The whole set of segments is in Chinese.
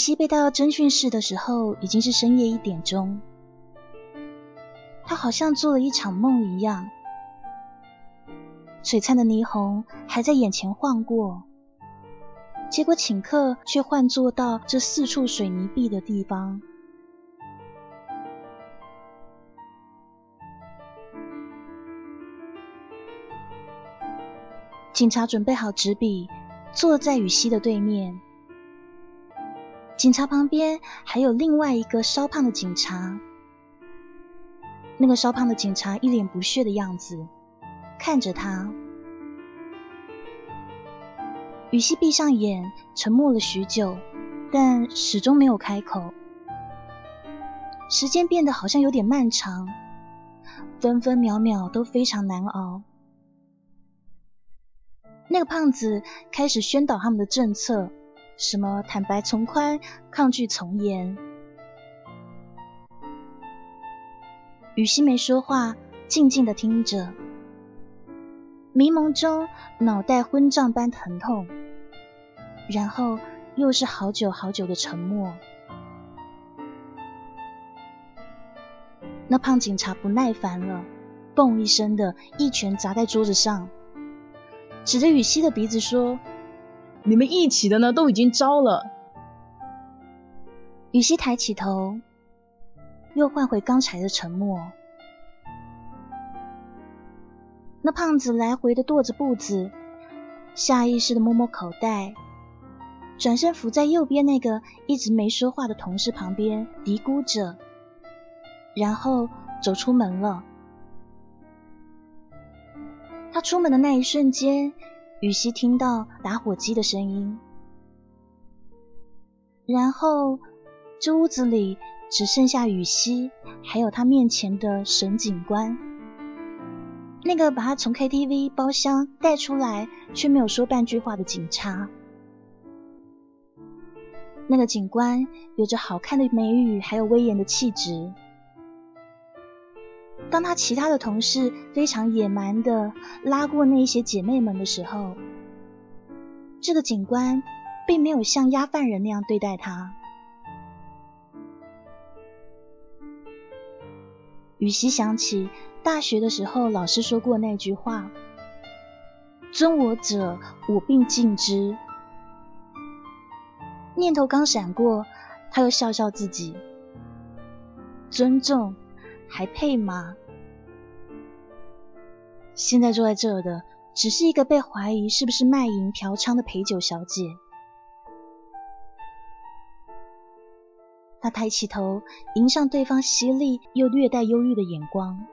雨熙被带到侦讯室的时候，已经是深夜一点钟。他好像做了一场梦一样，璀璨的霓虹还在眼前晃过，结果请客却换坐到这四处水泥壁的地方。警察准备好纸笔，坐在雨熙的对面。警察旁边还有另外一个稍胖的警察，那个稍胖的警察一脸不屑的样子，看着他。雨熙闭上眼，沉默了许久，但始终没有开口。时间变得好像有点漫长，分分秒秒都非常难熬。那个胖子开始宣导他们的政策。什么坦白从宽，抗拒从严。雨熙没说话，静静的听着。迷蒙中，脑袋昏胀般疼痛，然后又是好久好久的沉默。那胖警察不耐烦了，嘣一声的一拳砸在桌子上，指着雨熙的鼻子说。你们一起的呢，都已经招了。雨熙抬起头，又换回刚才的沉默。那胖子来回的跺着步子，下意识的摸摸口袋，转身伏在右边那个一直没说话的同事旁边嘀咕着，然后走出门了。他出门的那一瞬间。雨熙听到打火机的声音，然后这屋子里只剩下雨熙，还有他面前的沈警官，那个把他从 KTV 包厢带出来却没有说半句话的警察。那个警官有着好看的眉宇，还有威严的气质。当他其他的同事非常野蛮的拉过那些姐妹们的时候，这个警官并没有像押犯人那样对待他。雨熙想起大学的时候老师说过那句话：“尊我者，我并敬之。”念头刚闪过，他又笑笑自己：“尊重。”还配吗？现在坐在这的，只是一个被怀疑是不是卖淫嫖娼的陪酒小姐。他抬起头，迎上对方犀利又略带忧郁的眼光。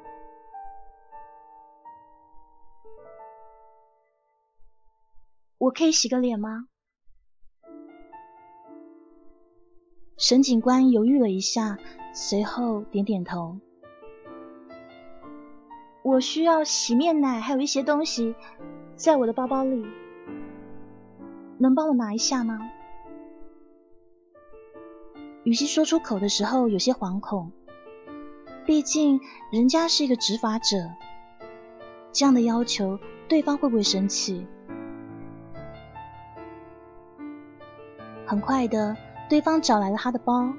我可以洗个脸吗？沈警官犹豫了一下，随后点点头。我需要洗面奶，还有一些东西在我的包包里，能帮我拿一下吗？雨熙说出口的时候有些惶恐，毕竟人家是一个执法者，这样的要求对方会不会生气？很快的，对方找来了他的包，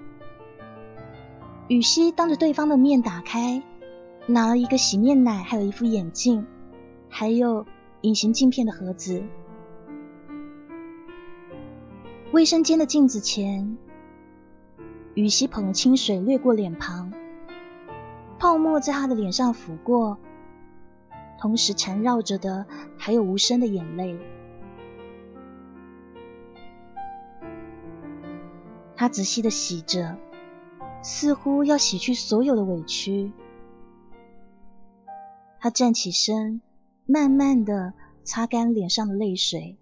雨熙当着对方的面打开。拿了一个洗面奶，还有一副眼镜，还有隐形镜片的盒子。卫生间的镜子前，雨熙捧了清水掠过脸庞，泡沫在他的脸上拂过，同时缠绕着的还有无声的眼泪。他仔细的洗着，似乎要洗去所有的委屈。他站起身，慢慢的擦干脸上的泪水。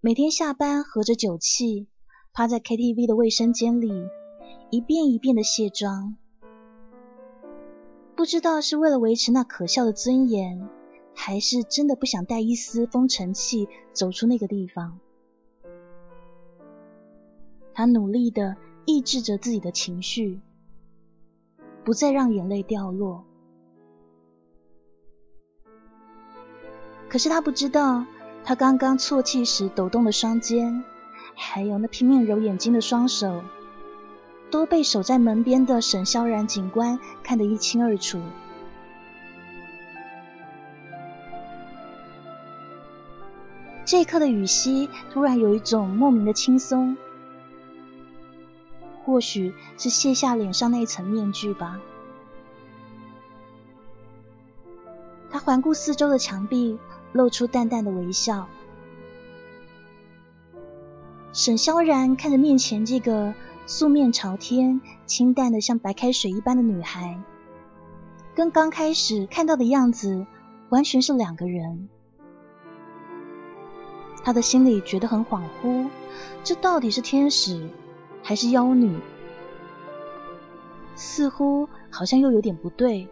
每天下班合着酒气，趴在 KTV 的卫生间里，一遍一遍的卸妆。不知道是为了维持那可笑的尊严，还是真的不想带一丝风尘气走出那个地方。他努力的抑制着自己的情绪，不再让眼泪掉落。可是他不知道。他刚刚啜泣时抖动的双肩，还有那拼命揉眼睛的双手，都被守在门边的沈萧然警官看得一清二楚。这一刻的雨熙突然有一种莫名的轻松，或许是卸下脸上那一层面具吧。他环顾四周的墙壁。露出淡淡的微笑。沈萧然看着面前这个素面朝天、清淡的像白开水一般的女孩，跟刚开始看到的样子完全是两个人。他的心里觉得很恍惚，这到底是天使还是妖女？似乎好像又有点不对。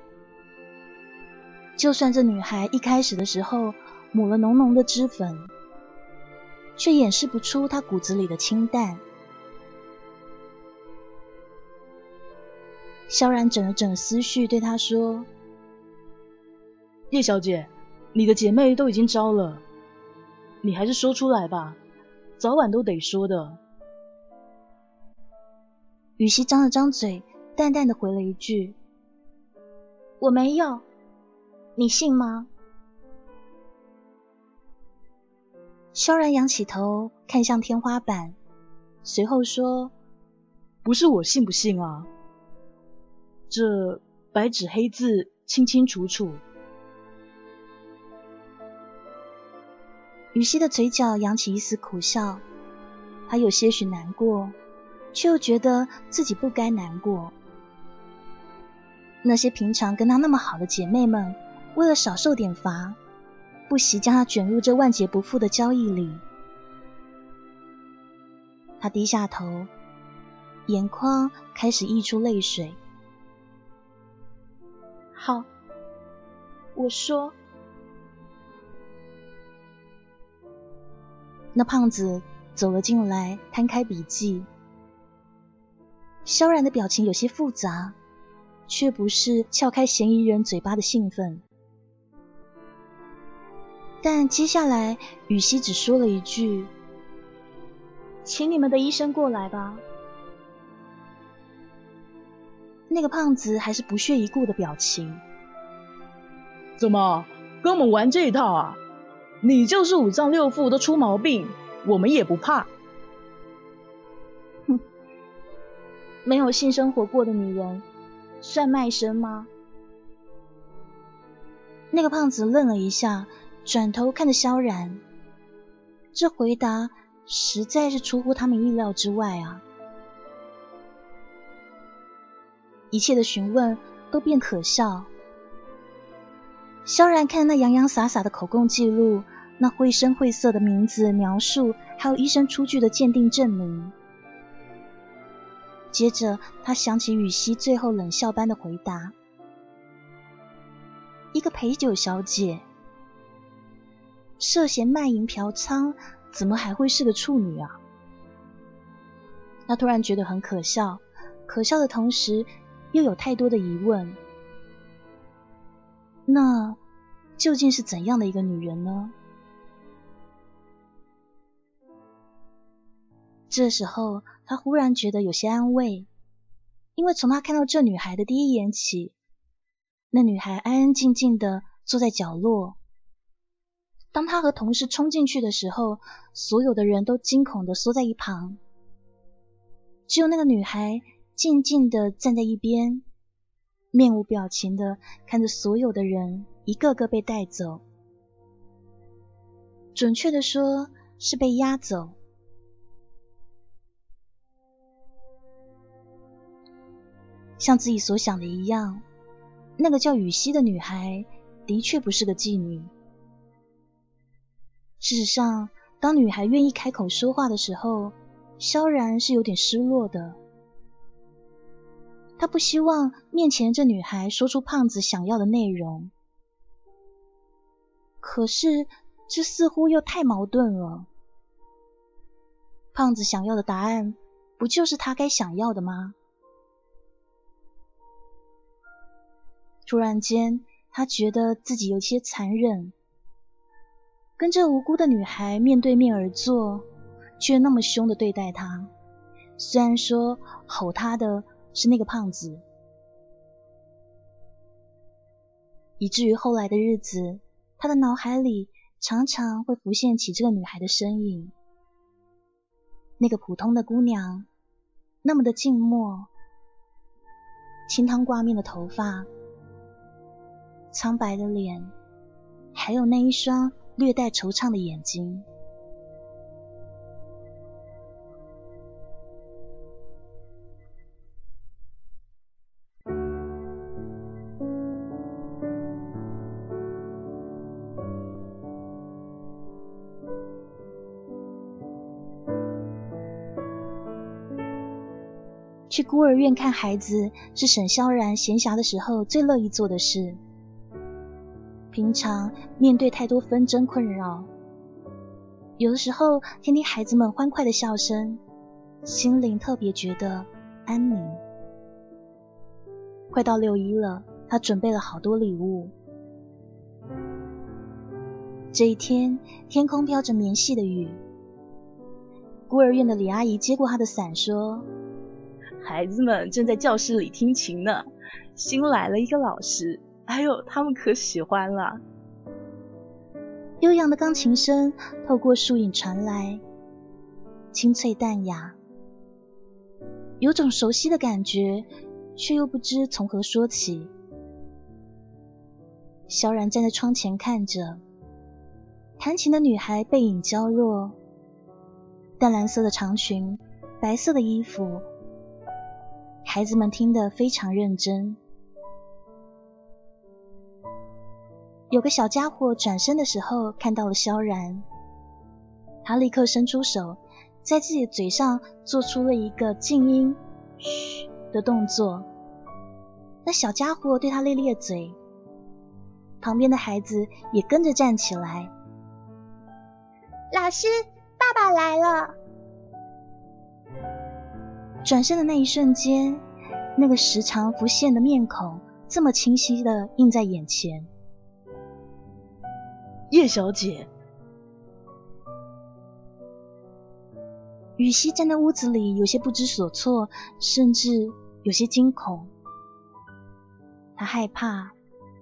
就算这女孩一开始的时候。抹了浓浓的脂粉，却掩饰不出她骨子里的清淡。萧然整了整思绪，对她说：“叶小姐，你的姐妹都已经招了，你还是说出来吧，早晚都得说的。”雨熙张了张嘴，淡淡的回了一句：“我没有，你信吗？”萧然仰起头，看向天花板，随后说：“不是我信不信啊，这白纸黑字，清清楚楚。”雨熙的嘴角扬起一丝苦笑，他有些许难过，却又觉得自己不该难过。那些平常跟她那么好的姐妹们，为了少受点罚。不惜将她卷入这万劫不复的交易里。她低下头，眼眶开始溢出泪水。好，我说。那胖子走了进来，摊开笔记。萧然的表情有些复杂，却不是撬开嫌疑人嘴巴的兴奋。但接下来，雨熙只说了一句：“请你们的医生过来吧。”那个胖子还是不屑一顾的表情。怎么跟我们玩这一套啊？你就是五脏六腑都出毛病，我们也不怕。没有性生活过的女人算卖身吗？那个胖子愣了一下。转头看着萧然，这回答实在是出乎他们意料之外啊！一切的询问都变可笑。萧然看那洋洋洒洒的口供记录，那绘声绘色的名字描述，还有医生出具的鉴定证明。接着，他想起雨熙最后冷笑般的回答：“一个陪酒小姐。”涉嫌卖淫嫖娼，怎么还会是个处女啊？他突然觉得很可笑，可笑的同时又有太多的疑问。那究竟是怎样的一个女人呢？这时候，他忽然觉得有些安慰，因为从他看到这女孩的第一眼起，那女孩安安静静的坐在角落。当他和同事冲进去的时候，所有的人都惊恐的缩在一旁，只有那个女孩静静的站在一边，面无表情的看着所有的人一个个被带走。准确的说，是被押走。像自己所想的一样，那个叫雨熙的女孩的确不是个妓女。事实上，当女孩愿意开口说话的时候，萧然是有点失落的。他不希望面前这女孩说出胖子想要的内容，可是这似乎又太矛盾了。胖子想要的答案，不就是他该想要的吗？突然间，他觉得自己有些残忍，跟这无辜的女孩面对面而坐，却那么凶的对待她。虽然说吼她的是那个胖子，以至于后来的日子，他的脑海里常常会浮现起这个女孩的身影。那个普通的姑娘，那么的静默，清汤挂面的头发。苍白的脸，还有那一双略带惆怅的眼睛。去孤儿院看孩子，是沈萧然闲暇的时候最乐意做的事。平常面对太多纷争困扰，有的时候听听孩子们欢快的笑声，心灵特别觉得安宁。快到六一了，他准备了好多礼物。这一天，天空飘着绵细的雨。孤儿院的李阿姨接过他的伞，说：“孩子们正在教室里听琴呢，新来了一个老师。”哎呦，他们可喜欢了！悠扬的钢琴声透过树影传来，清脆淡雅，有种熟悉的感觉，却又不知从何说起。萧然站在窗前看着，弹琴的女孩背影娇弱，淡蓝色的长裙，白色的衣服，孩子们听得非常认真。有个小家伙转身的时候看到了萧然，他立刻伸出手，在自己的嘴上做出了一个静音“嘘”的动作。那小家伙对他咧咧嘴，旁边的孩子也跟着站起来。老师，爸爸来了！转身的那一瞬间，那个时常浮现的面孔这么清晰的映在眼前。叶小姐，雨熙站在屋子里，有些不知所措，甚至有些惊恐。他害怕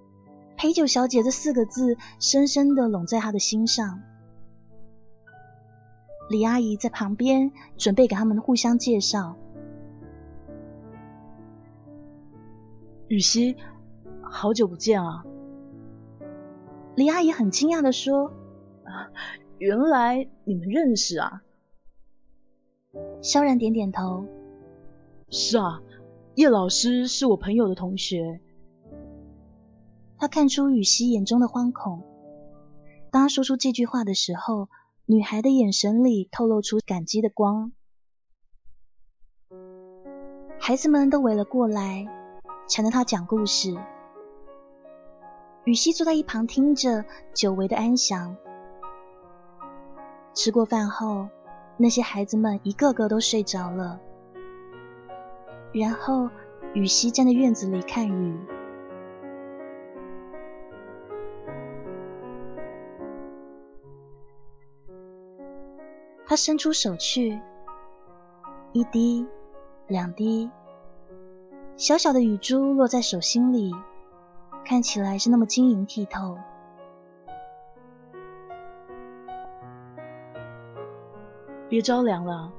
“陪酒小姐”这四个字深深的拢在他的心上。李阿姨在旁边准备给他们互相介绍。雨熙，好久不见啊！李阿姨很惊讶的说：“原来你们认识啊？”萧然点点头：“是啊，叶老师是我朋友的同学。”他看出雨熙眼中的惶恐。当他说出这句话的时候，女孩的眼神里透露出感激的光。孩子们都围了过来，缠着他讲故事。雨熙坐在一旁听着，久违的安详。吃过饭后，那些孩子们一个个都睡着了。然后，雨熙站在院子里看雨。他伸出手去，一滴，两滴，小小的雨珠落在手心里。看起来是那么晶莹剔透。别着凉了。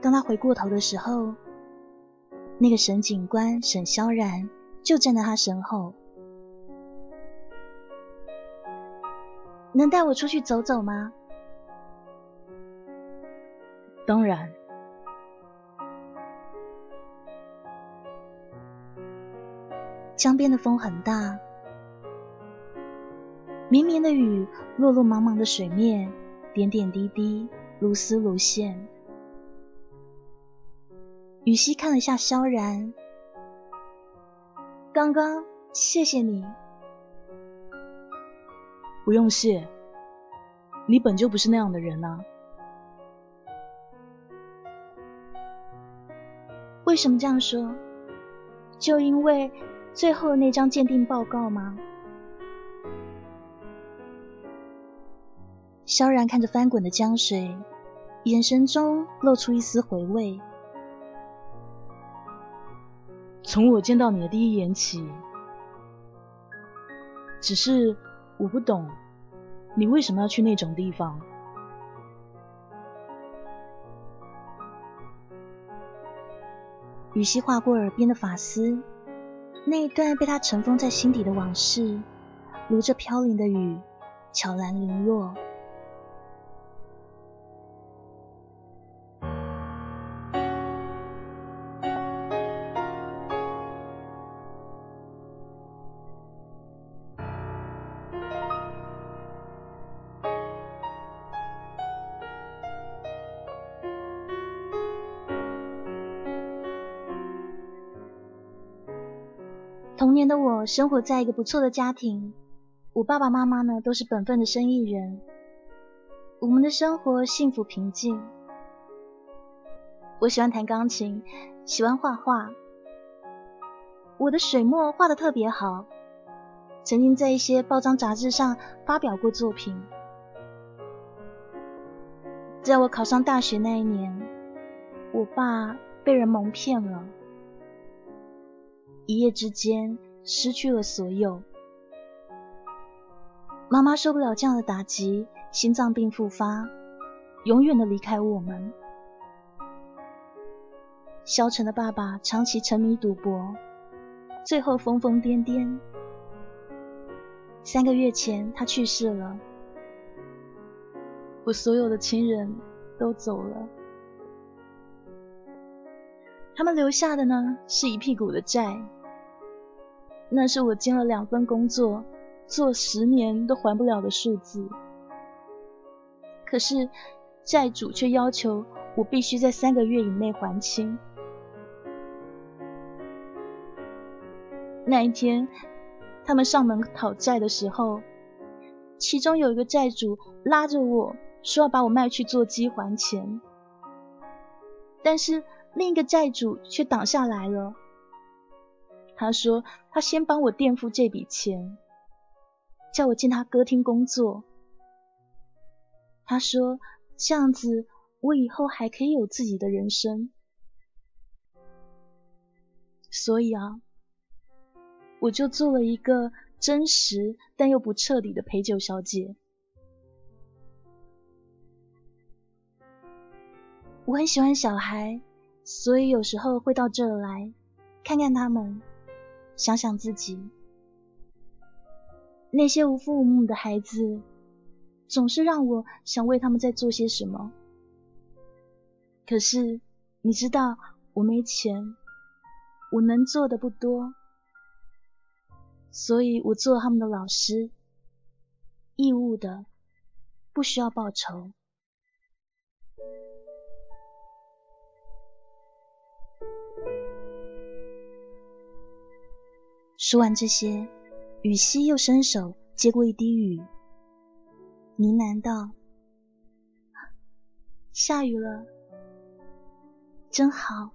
当他回过头的时候，那个沈警官沈萧然就站在他身后。能带我出去走走吗？当然。江边的风很大，绵绵的雨落落茫茫的水面，点点滴滴，如丝如线。雨熙看了下萧然，刚刚谢谢你，不用谢，你本就不是那样的人啊。为什么这样说？就因为最后那张鉴定报告吗？萧然看着翻滚的江水，眼神中露出一丝回味。从我见到你的第一眼起，只是我不懂，你为什么要去那种地方？雨溪划过耳边的发丝，那一段被他尘封在心底的往事，如这飘零的雨，悄然零落。童年的我生活在一个不错的家庭，我爸爸妈妈呢都是本分的生意人，我们的生活幸福平静。我喜欢弹钢琴，喜欢画画，我的水墨画的特别好，曾经在一些报章杂志上发表过作品。在我考上大学那一年，我爸被人蒙骗了。一夜之间失去了所有，妈妈受不了这样的打击，心脏病复发，永远的离开我们。消沉的爸爸长期沉迷赌博，最后疯疯癫癫。三个月前他去世了，我所有的亲人都走了，他们留下的呢是一屁股的债。那是我兼了两份工作，做十年都还不了的数字。可是债主却要求我必须在三个月以内还清。那一天，他们上门讨债的时候，其中有一个债主拉着我说要把我卖去做鸡还钱，但是另一个债主却挡下来了。他说：“他先帮我垫付这笔钱，叫我进他歌厅工作。他说这样子，我以后还可以有自己的人生。所以啊，我就做了一个真实但又不彻底的陪酒小姐。我很喜欢小孩，所以有时候会到这儿来看看他们。”想想自己，那些无父无母的孩子，总是让我想为他们在做些什么。可是你知道，我没钱，我能做的不多，所以我做他们的老师，义务的，不需要报酬。说完这些，雨熙又伸手接过一滴雨，呢喃道：“下雨了，真好。”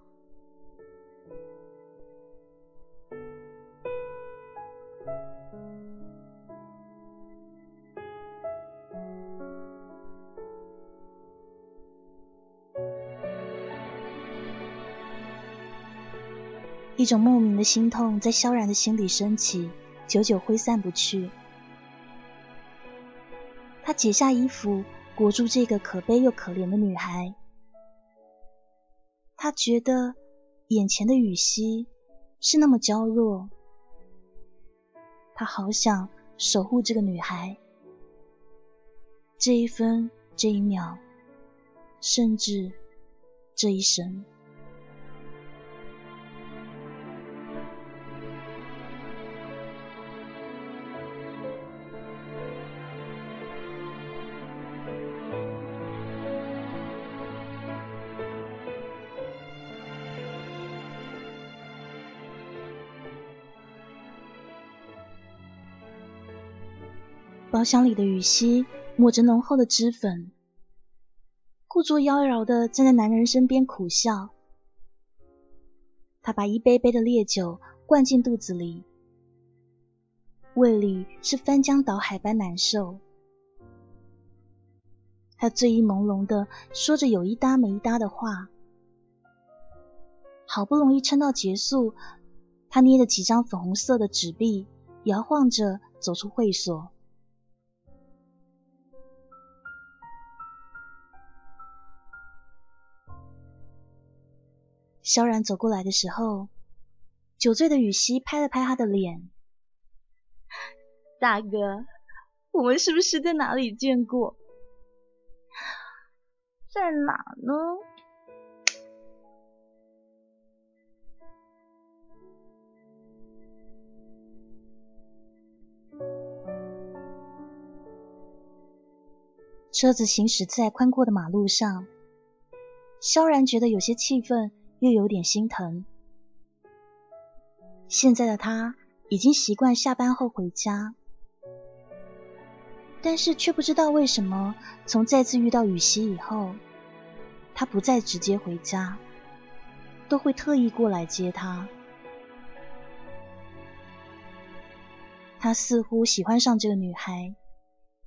一种莫名的心痛在萧然的心里升起，久久挥散不去。他解下衣服，裹住这个可悲又可怜的女孩。他觉得眼前的雨熙是那么娇弱，他好想守护这个女孩，这一分，这一秒，甚至这一生。箱里的雨熙抹着浓厚的脂粉，故作妖娆的站在男人身边苦笑。他把一杯杯的烈酒灌进肚子里，胃里是翻江倒海般难受。他醉意朦胧的说着有一搭没一搭的话，好不容易撑到结束，他捏着几张粉红色的纸币，摇晃着走出会所。萧然走过来的时候，酒醉的雨熙拍了拍他的脸：“大哥，我们是不是在哪里见过？”在哪呢？车子行驶在宽阔的马路上，萧然觉得有些气愤，又有点心疼。现在的他已经习惯下班后回家。但是却不知道为什么，从再次遇到雨熙以后，他不再直接回家，都会特意过来接她。他似乎喜欢上这个女孩，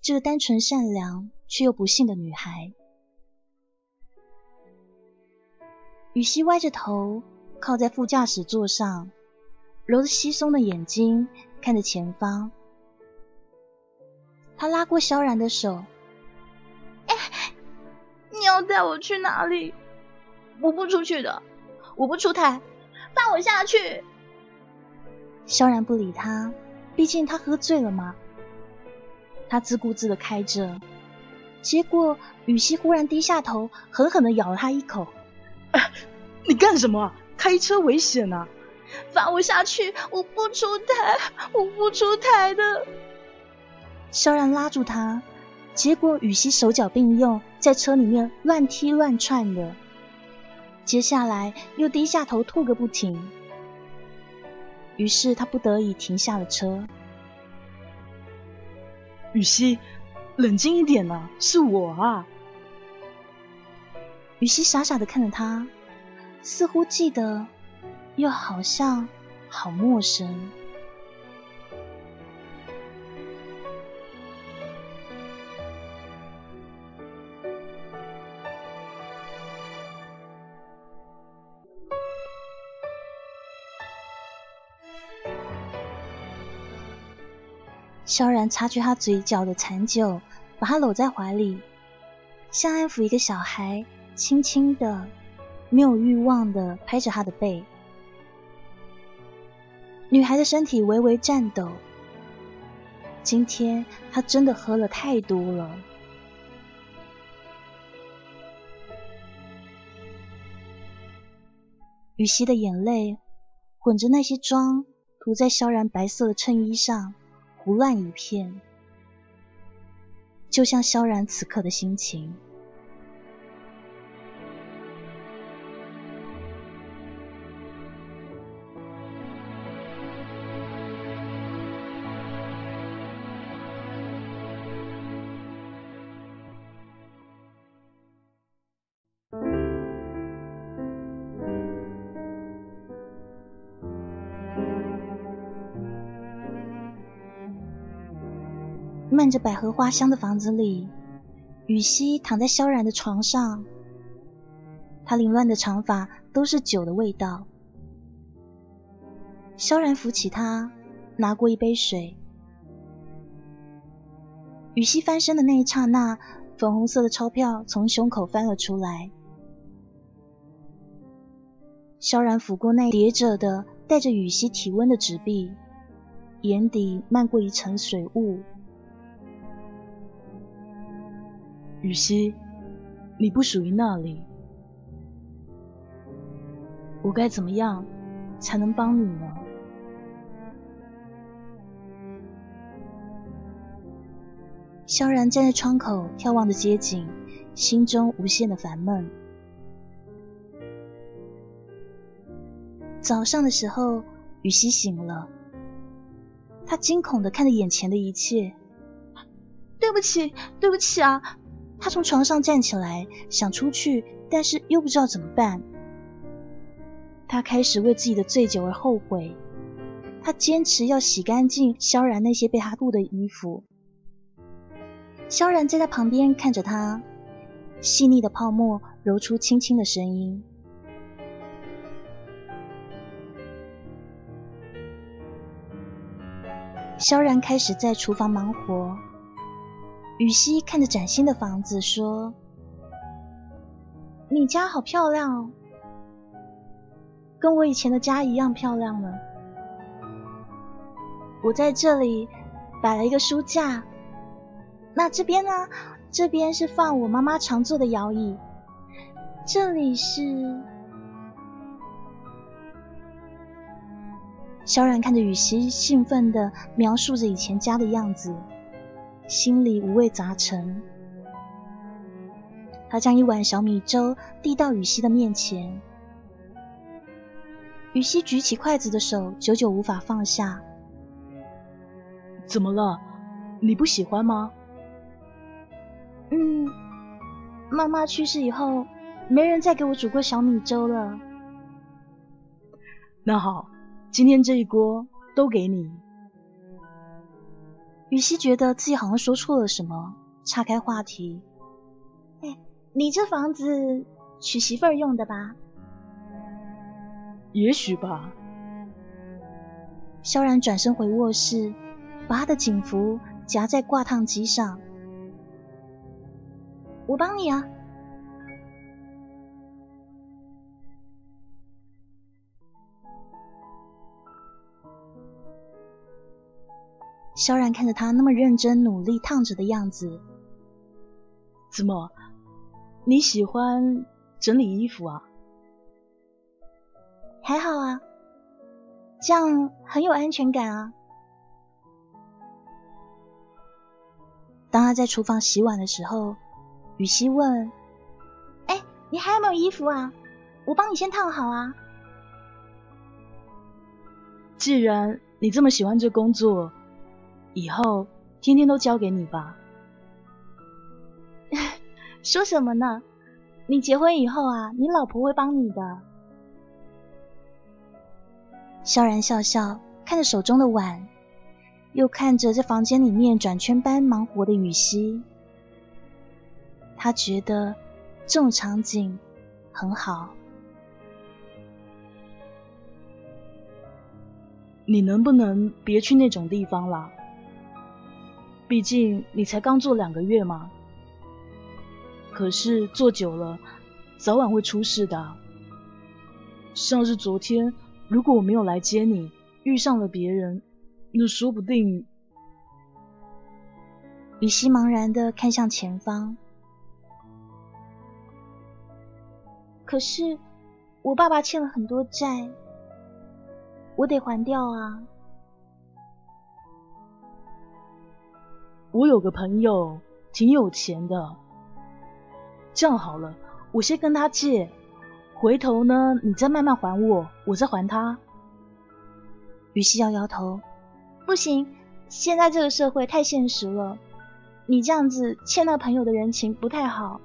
这个单纯善良却又不幸的女孩。雨熙歪着头靠在副驾驶座上，揉着稀松的眼睛看着前方。他拉过萧然的手，哎，你要带我去哪里？我不出去的，我不出台，放我下去。萧然不理他，毕竟他喝醉了嘛。他自顾自的开着，结果雨熙忽然低下头，狠狠的咬了他一口。你干什么？开车危险啊！放我下去！我不出台，我不出台的。萧然拉住他，结果雨熙手脚并用，在车里面乱踢乱窜的。接下来又低下头吐个不停。于是他不得已停下了车。雨熙，冷静一点啊，是我啊。雨熙傻傻的看着他，似乎记得，又好像好陌生。萧然擦去他嘴角的残酒，把他搂在怀里，像安抚一个小孩，轻轻的、没有欲望的拍着他的背。女孩的身体微微颤抖。今天她真的喝了太多了。雨熙的眼泪混着那些妆，涂在萧然白色的衬衣上。胡乱一片，就像萧然此刻的心情。漫着百合花香的房子里，雨熙躺在萧然的床上，她凌乱的长发都是酒的味道。萧然扶起她，拿过一杯水。雨熙翻身的那一刹那，粉红色的钞票从胸口翻了出来。萧然抚过那叠着的带着雨熙体温的纸币，眼底漫过一层水雾。雨熙，你不属于那里，我该怎么样才能帮你呢？萧然站在窗口眺望着街景，心中无限的烦闷。早上的时候，雨熙醒了，他惊恐的看着眼前的一切，对不起，对不起啊！他从床上站起来，想出去，但是又不知道怎么办。他开始为自己的醉酒而后悔。他坚持要洗干净萧然那些被他吐的衣服。萧然站在旁边看着他，细腻的泡沫揉出轻轻的声音。萧然开始在厨房忙活。雨熙看着崭新的房子说：“你家好漂亮哦，跟我以前的家一样漂亮呢。我在这里摆了一个书架，那这边呢？这边是放我妈妈常坐的摇椅。这里是……”萧然看着雨熙兴奋的描述着以前家的样子。心里五味杂陈，他将一碗小米粥递到雨熙的面前。雨熙举起筷子的手久久无法放下。怎么了？你不喜欢吗？嗯，妈妈去世以后，没人再给我煮过小米粥了。那好，今天这一锅都给你。雨熙觉得自己好像说错了什么，岔开话题。哎，你这房子娶媳妇儿用的吧？也许吧。萧然转身回卧室，把他的警服夹在挂烫机上。我帮你啊。萧然看着他那么认真努力烫着的样子，怎么？你喜欢整理衣服啊？还好啊，这样很有安全感啊。当他在厨房洗碗的时候，雨熙问：“哎，你还有没有衣服啊？我帮你先烫好啊。”既然你这么喜欢这工作。以后天天都交给你吧。说什么呢？你结婚以后啊，你老婆会帮你的。萧然笑笑，看着手中的碗，又看着在房间里面转圈般忙活的雨熙，他觉得这种场景很好。你能不能别去那种地方了？毕竟你才刚做两个月嘛，可是做久了，早晚会出事的。像是昨天，如果我没有来接你，遇上了别人，那说不定……雨熙茫然的看向前方。可是我爸爸欠了很多债，我得还掉啊。我有个朋友挺有钱的，这样好了，我先跟他借，回头呢你再慢慢还我，我再还他。于西摇摇头，不行，现在这个社会太现实了，你这样子欠那朋友的人情不太好。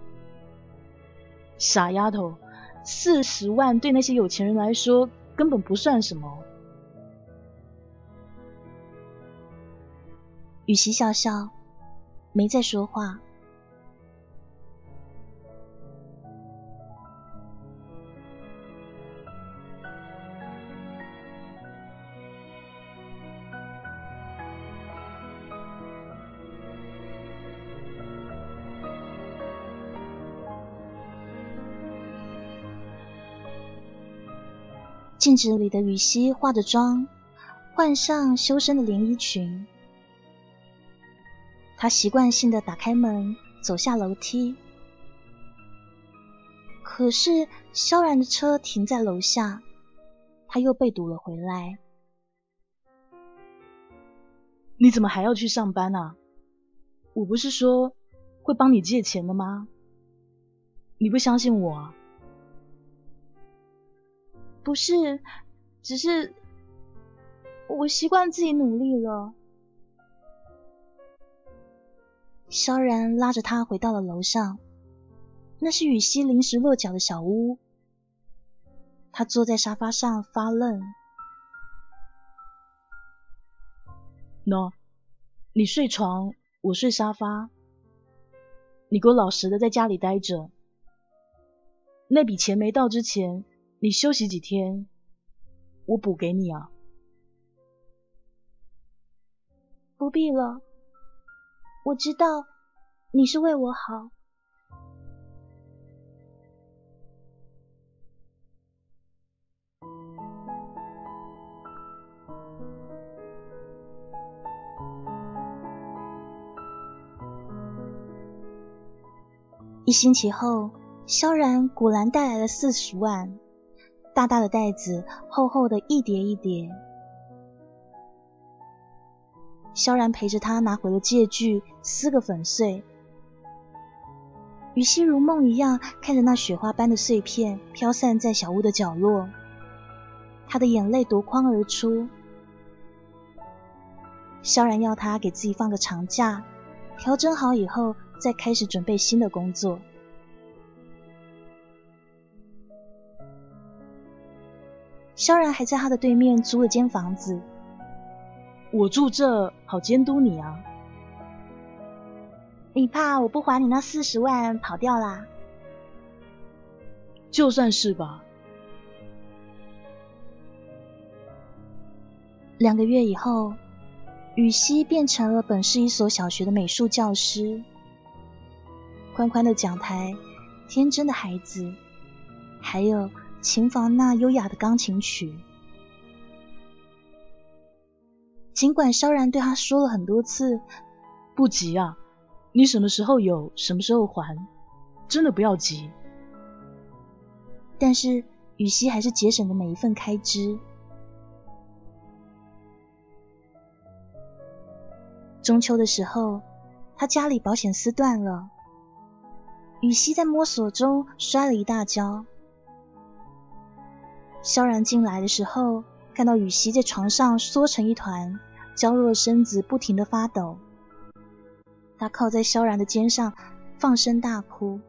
傻丫头，四十万对那些有钱人来说根本不算什么。雨熙笑笑，没再说话。镜子里的雨熙化着妆，换上修身的连衣裙。他习惯性的打开门，走下楼梯。可是萧然的车停在楼下，他又被堵了回来。你怎么还要去上班啊？我不是说会帮你借钱的吗？你不相信我？不是，只是我习惯自己努力了。萧然拉着他回到了楼上，那是雨熙临时落脚的小屋。他坐在沙发上发愣。喏，你睡床，我睡沙发。你给我老实的在家里待着。那笔钱没到之前，你休息几天，我补给你啊。不必了，我知道你是为我好。一星期后，萧然果然带来了四十万，大大的袋子，厚厚的一叠一叠。萧然陪着他拿回了借据，撕个粉碎。雨熙如梦一样看着那雪花般的碎片飘散在小屋的角落，他的眼泪夺眶而出。萧然要他给自己放个长假，调整好以后。再开始准备新的工作。萧然还在他的对面租了间房子。我住这好监督你啊。你怕我不还你那四十万跑掉啦？就算是吧。两个月以后，雨熙变成了本市一所小学的美术教师。宽宽的讲台，天真的孩子，还有琴房那优雅的钢琴曲。尽管萧然对他说了很多次，不急啊，你什么时候有，什么时候还，真的不要急。但是雨熙还是节省了每一份开支。中秋的时候，他家里保险丝断了。雨熙在摸索中摔了一大跤。萧然进来的时候，看到雨熙在床上缩成一团，娇弱的身子不停的发抖。他靠在萧然的肩上，放声大哭。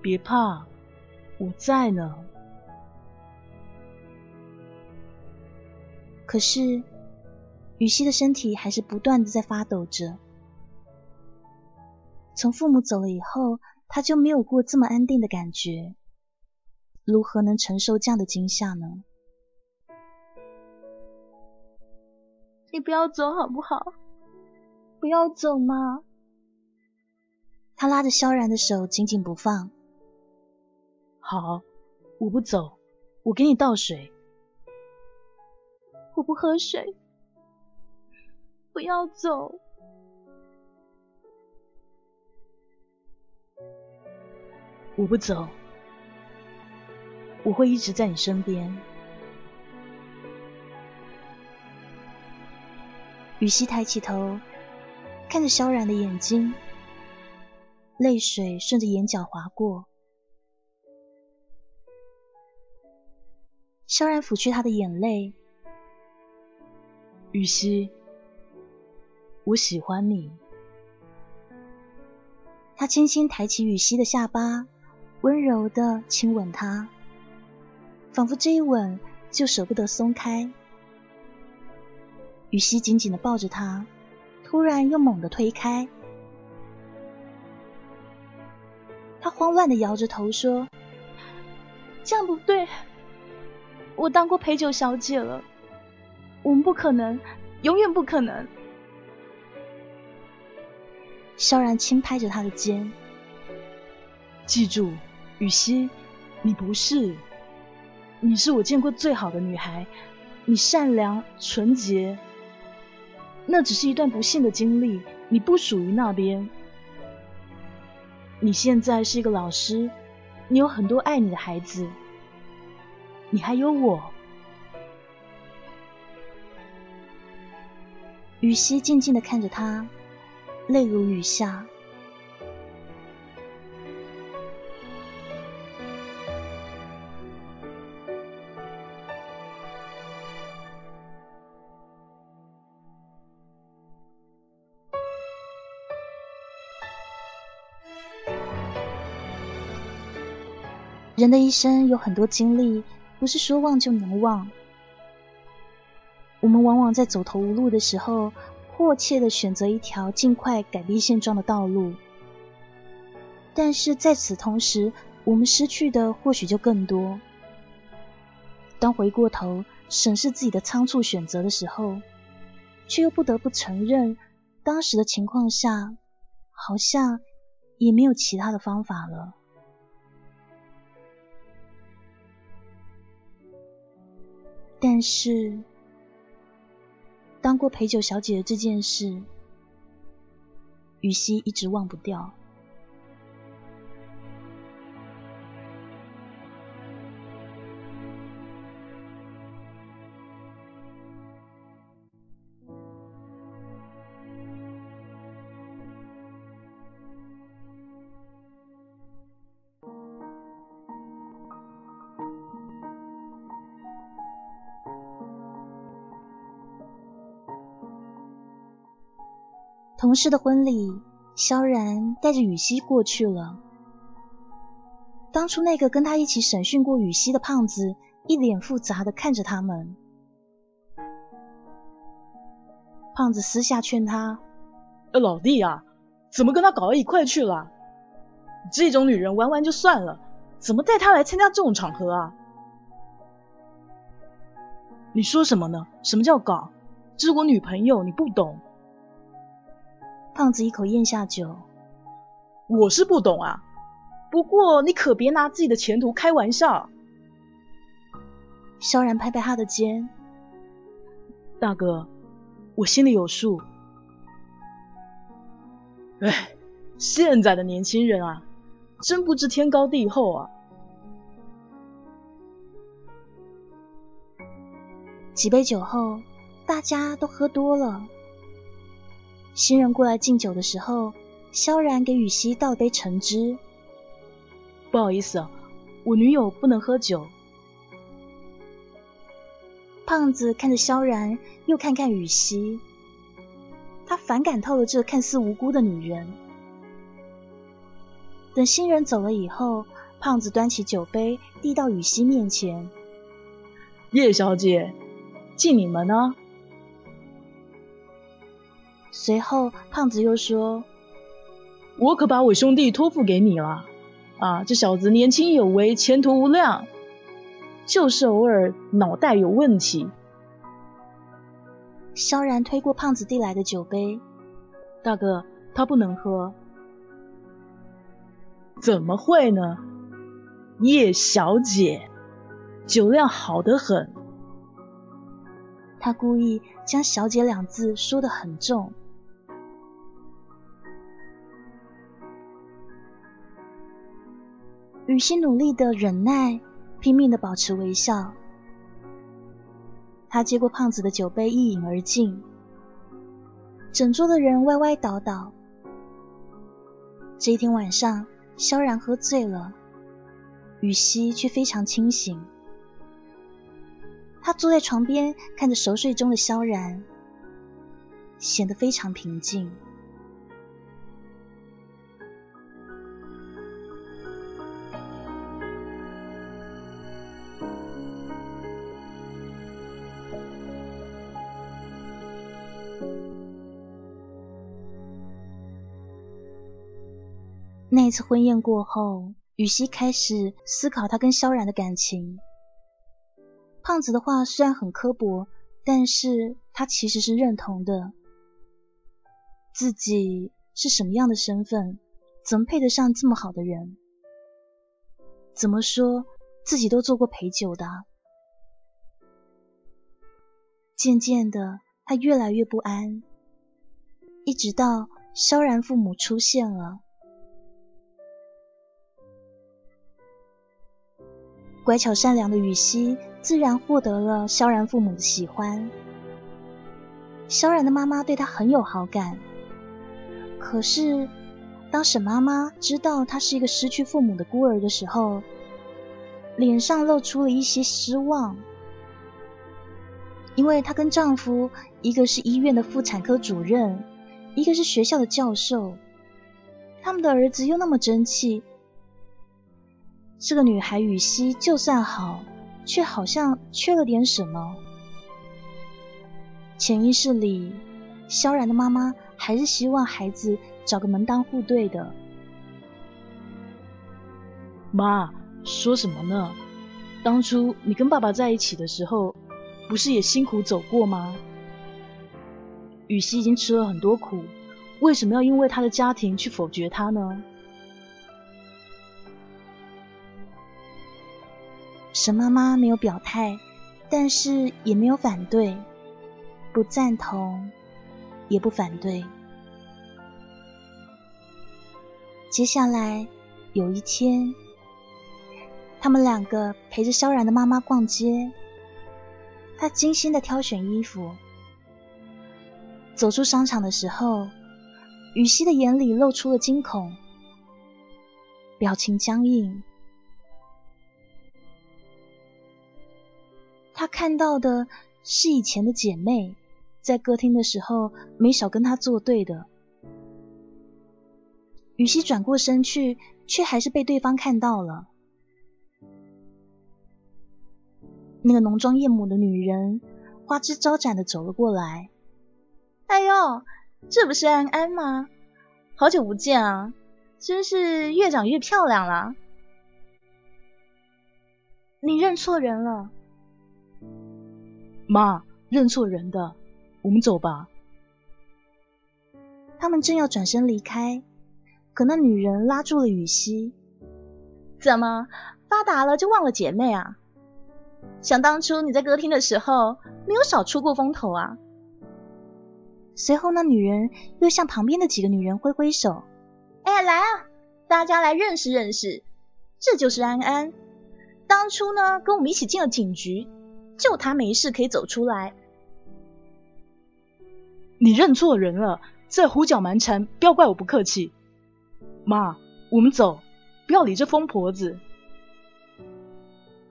别怕，我在呢。可是雨熙的身体还是不断的在发抖着。从父母走了以后，他就没有过这么安定的感觉。如何能承受这样的惊吓呢？你不要走好不好？不要走嘛！他拉着萧然的手紧紧不放。好，我不走，我给你倒水。我不喝水。不要走。我不走，我会一直在你身边。雨熙抬起头，看着萧然的眼睛，泪水顺着眼角划过。萧然抚去他的眼泪，雨熙，我喜欢你。他轻轻抬起雨熙的下巴。温柔的亲吻她，仿佛这一吻就舍不得松开。雨熙紧紧的抱着他，突然又猛地推开。他慌乱的摇着头说：“这样不对，我当过陪酒小姐了，我们不可能，永远不可能。”萧然轻拍着他的肩，记住。雨熙，你不是，你是我见过最好的女孩，你善良纯洁，那只是一段不幸的经历，你不属于那边。你现在是一个老师，你有很多爱你的孩子，你还有我。雨熙静静的看着他，泪如雨下。人的一生有很多经历，不是说忘就能忘。我们往往在走投无路的时候，迫切的选择一条尽快改变现状的道路，但是在此同时，我们失去的或许就更多。当回过头审视自己的仓促选择的时候，却又不得不承认，当时的情况下，好像也没有其他的方法了。但是，当过陪酒小姐的这件事，雨熙一直忘不掉。同事的婚礼，萧然带着雨熙过去了。当初那个跟他一起审讯过雨熙的胖子，一脸复杂的看着他们。胖子私下劝他：“老弟啊，怎么跟他搞到一块去了？这种女人玩玩就算了，怎么带她来参加这种场合啊？”你说什么呢？什么叫搞？这是我女朋友，你不懂。胖子一口咽下酒，我是不懂啊。不过你可别拿自己的前途开玩笑。萧然拍拍他的肩，大哥，我心里有数。哎，现在的年轻人啊，真不知天高地厚啊。几杯酒后，大家都喝多了。新人过来敬酒的时候，萧然给雨熙倒杯橙汁。不好意思啊，我女友不能喝酒。胖子看着萧然，又看看雨熙，他反感透了这看似无辜的女人。等新人走了以后，胖子端起酒杯递到雨熙面前：“叶小姐，敬你们呢。”随后，胖子又说：“我可把我兄弟托付给你了，啊，这小子年轻有为，前途无量，就是偶尔脑袋有问题。”萧然推过胖子递来的酒杯：“大哥，他不能喝。”“怎么会呢？叶小姐，酒量好得很。”他故意将“小姐”两字说得很重。雨欣努力的忍耐，拼命的保持微笑。他接过胖子的酒杯，一饮而尽。整桌的人歪歪倒倒。这一天晚上，萧然喝醉了，雨熙却非常清醒。他坐在床边，看着熟睡中的萧然，显得非常平静。那一次婚宴过后，雨熙开始思考他跟萧然的感情。胖子的话虽然很刻薄，但是他其实是认同的。自己是什么样的身份，怎么配得上这么好的人？怎么说自己都做过陪酒的？渐渐的，他越来越不安，一直到萧然父母出现了。乖巧善良的雨熙自然获得了萧然父母的喜欢。萧然的妈妈对他很有好感。可是，当沈妈妈知道她是一个失去父母的孤儿的时候，脸上露出了一些失望。因为她跟丈夫，一个是医院的妇产科主任，一个是学校的教授，他们的儿子又那么争气。这个女孩雨熙就算好，却好像缺了点什么。潜意识里，萧然的妈妈还是希望孩子找个门当户对的。妈，说什么呢？当初你跟爸爸在一起的时候，不是也辛苦走过吗？雨熙已经吃了很多苦，为什么要因为他的家庭去否决他呢？沈妈妈没有表态，但是也没有反对，不赞同，也不反对。接下来有一天，他们两个陪着萧然的妈妈逛街，她精心的挑选衣服。走出商场的时候，雨熙的眼里露出了惊恐，表情僵硬。他看到的是以前的姐妹，在歌厅的时候没少跟他作对的。雨熙转过身去，却还是被对方看到了。那个浓妆艳抹的女人，花枝招展的走了过来。哎呦，这不是安安吗？好久不见啊，真是越长越漂亮了。你认错人了。妈，认错人的，我们走吧。他们正要转身离开，可那女人拉住了雨熙。怎么发达了就忘了姐妹啊？想当初你在歌厅的时候，没有少出过风头啊。随后，那女人又向旁边的几个女人挥挥手：“哎，来啊，大家来认识认识，这就是安安。当初呢，跟我们一起进了警局。”就他没事可以走出来，你认错人了，在胡搅蛮缠，不要怪我不客气。妈，我们走，不要理这疯婆子。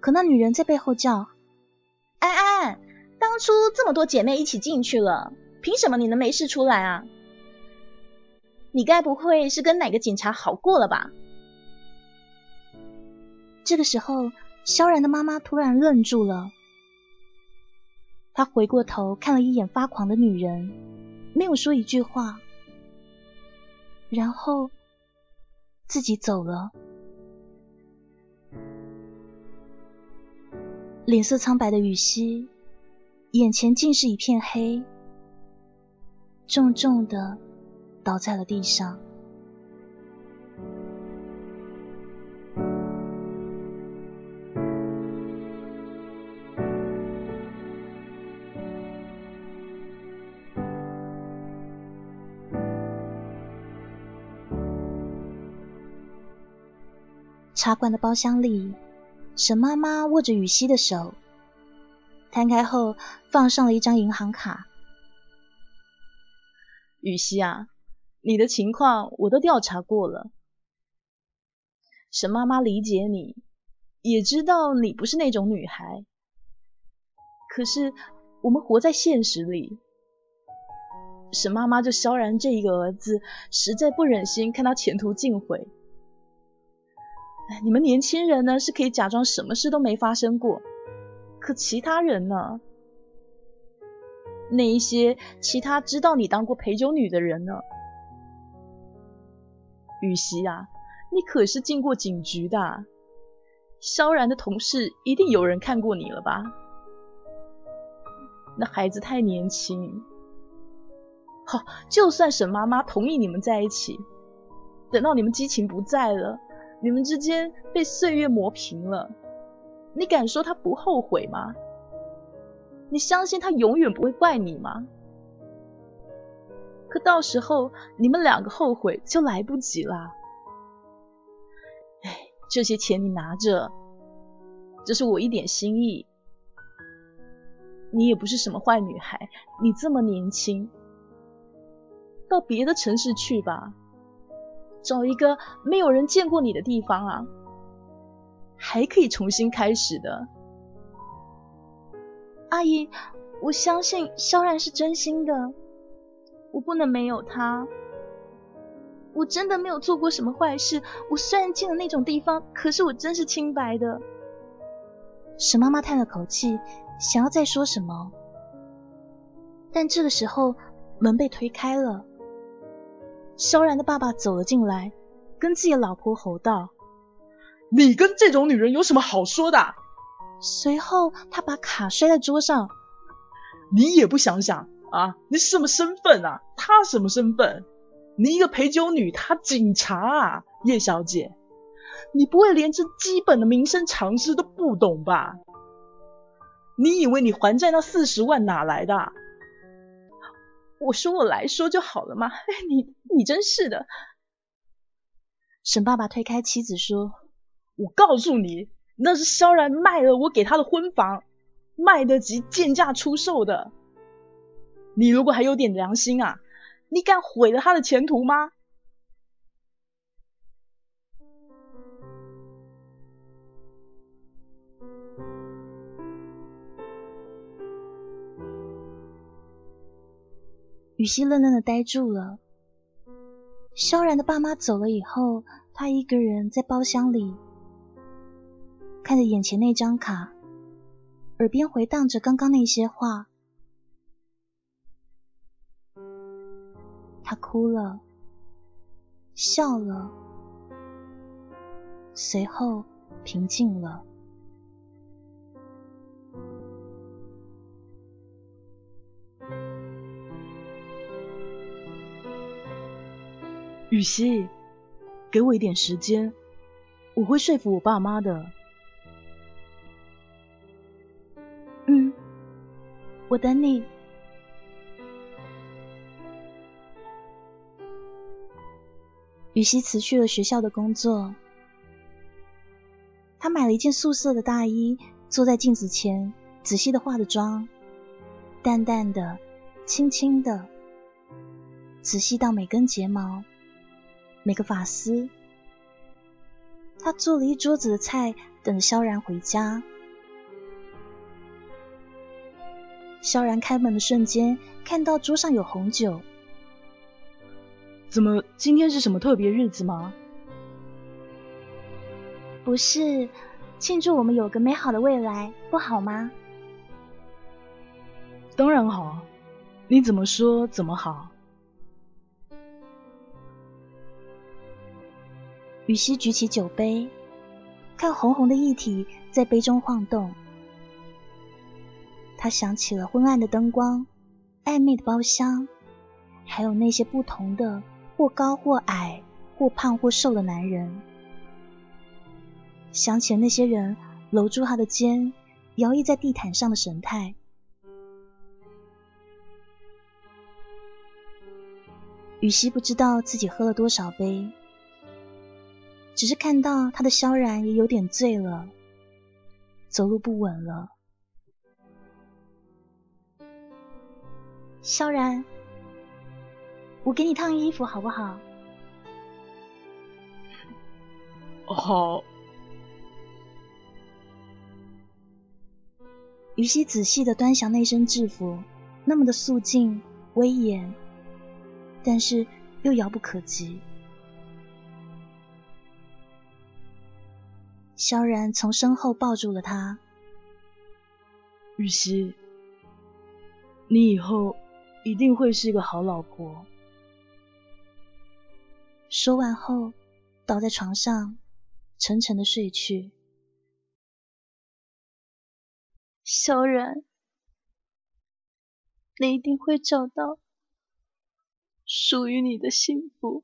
可那女人在背后叫：“安安，当初这么多姐妹一起进去了，凭什么你能没事出来啊？你该不会是跟哪个警察好过了吧？”这个时候，萧然的妈妈突然愣住了。他回过头看了一眼发狂的女人，没有说一句话，然后自己走了。脸色苍白的雨熙，眼前竟是一片黑，重重的倒在了地上。茶馆的包厢里，沈妈妈握着雨熙的手，摊开后放上了一张银行卡。雨熙啊，你的情况我都调查过了，沈妈妈理解你，也知道你不是那种女孩。可是我们活在现实里，沈妈妈就萧然这一个儿子，实在不忍心看他前途尽毁。你们年轻人呢是可以假装什么事都没发生过，可其他人呢？那一些其他知道你当过陪酒女的人呢？雨熙啊，你可是进过警局的，萧然的同事一定有人看过你了吧？那孩子太年轻，好，就算沈妈妈同意你们在一起，等到你们激情不在了。你们之间被岁月磨平了，你敢说他不后悔吗？你相信他永远不会怪你吗？可到时候你们两个后悔就来不及了。哎，这些钱你拿着，这是我一点心意。你也不是什么坏女孩，你这么年轻，到别的城市去吧。找一个没有人见过你的地方啊，还可以重新开始的。阿姨，我相信萧然是真心的，我不能没有他。我真的没有做过什么坏事。我虽然进了那种地方，可是我真是清白的。沈妈妈叹了口气，想要再说什么，但这个时候门被推开了，萧然的爸爸走了进来，跟自己的老婆吼道：“你跟这种女人有什么好说的？”随后他把卡摔在桌上：“你也不想想啊，你什么身份啊？她什么身份？你一个陪酒女，她警察啊，叶小姐。”你不会连这基本的民生常识都不懂吧？你以为你还债那四十万哪来的？我说我来说就好了嘛！哎，你你真是的。沈爸爸推开妻子说：“我告诉你，那是萧然卖了我给他的婚房，卖得及贱价出售的。你如果还有点良心啊，你敢毁了他的前途吗？”雨熙愣愣的呆住了。萧然的爸妈走了以后，他一个人在包厢里，看着眼前那张卡，耳边回荡着刚刚那些话。他哭了，笑了，随后平静了。雨熙，给我一点时间，我会说服我爸妈的。嗯，我等你。雨熙辞去了学校的工作，她买了一件素色的大衣，坐在镜子前仔细的化着妆，淡淡的，轻轻的，仔细到每根睫毛。每个发丝，他做了一桌子的菜，等着萧然回家。萧然开门的瞬间，看到桌上有红酒。怎么，今天是什么特别日子吗？不是，庆祝我们有个美好的未来，不好吗？当然好，你怎么说怎么好。雨熙举起酒杯，看红红的液体在杯中晃动。他想起了昏暗的灯光、暧昧的包厢，还有那些不同的或高或矮、或胖或瘦的男人。想起了那些人搂住他的肩、摇曳在地毯上的神态。雨熙不知道自己喝了多少杯。只是看到他的萧然也有点醉了，走路不稳了。萧然，我给你烫衣服好不好？好。于西仔细的端详那身制服，那么的素净威严，但是又遥不可及。萧然从身后抱住了他。玉溪，你以后一定会是一个好老婆。说完后，倒在床上，沉沉的睡去。萧然，你一定会找到属于你的幸福。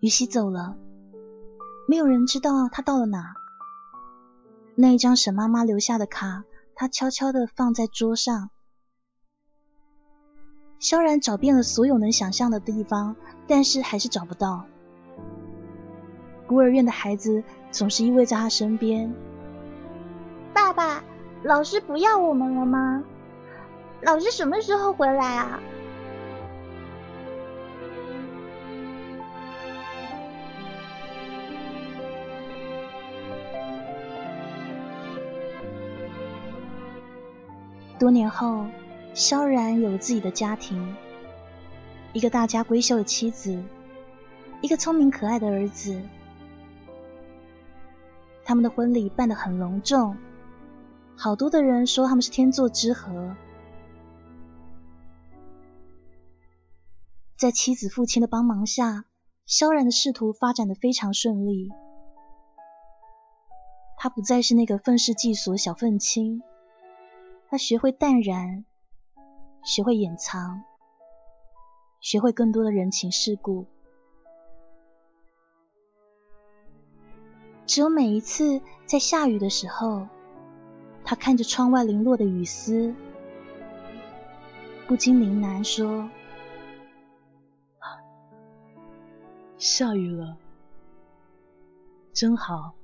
于西走了，没有人知道他到了哪。那一张沈妈妈留下的卡，他悄悄的放在桌上。萧然找遍了所有能想象的地方，但是还是找不到。孤儿院的孩子总是依偎在他身边。爸爸，老师不要我们了吗？老师什么时候回来啊？多年后，萧然有了自己的家庭，一个大家闺秀的妻子，一个聪明可爱的儿子。他们的婚礼办得很隆重，好多的人说他们是天作之合。在妻子父亲的帮忙下，萧然的仕途发展的非常顺利。他不再是那个愤世嫉俗的小愤青。他学会淡然，学会掩藏，学会更多的人情世故。只有每一次在下雨的时候，他看着窗外零落的雨丝，不禁喃喃说：“下雨了，真好。”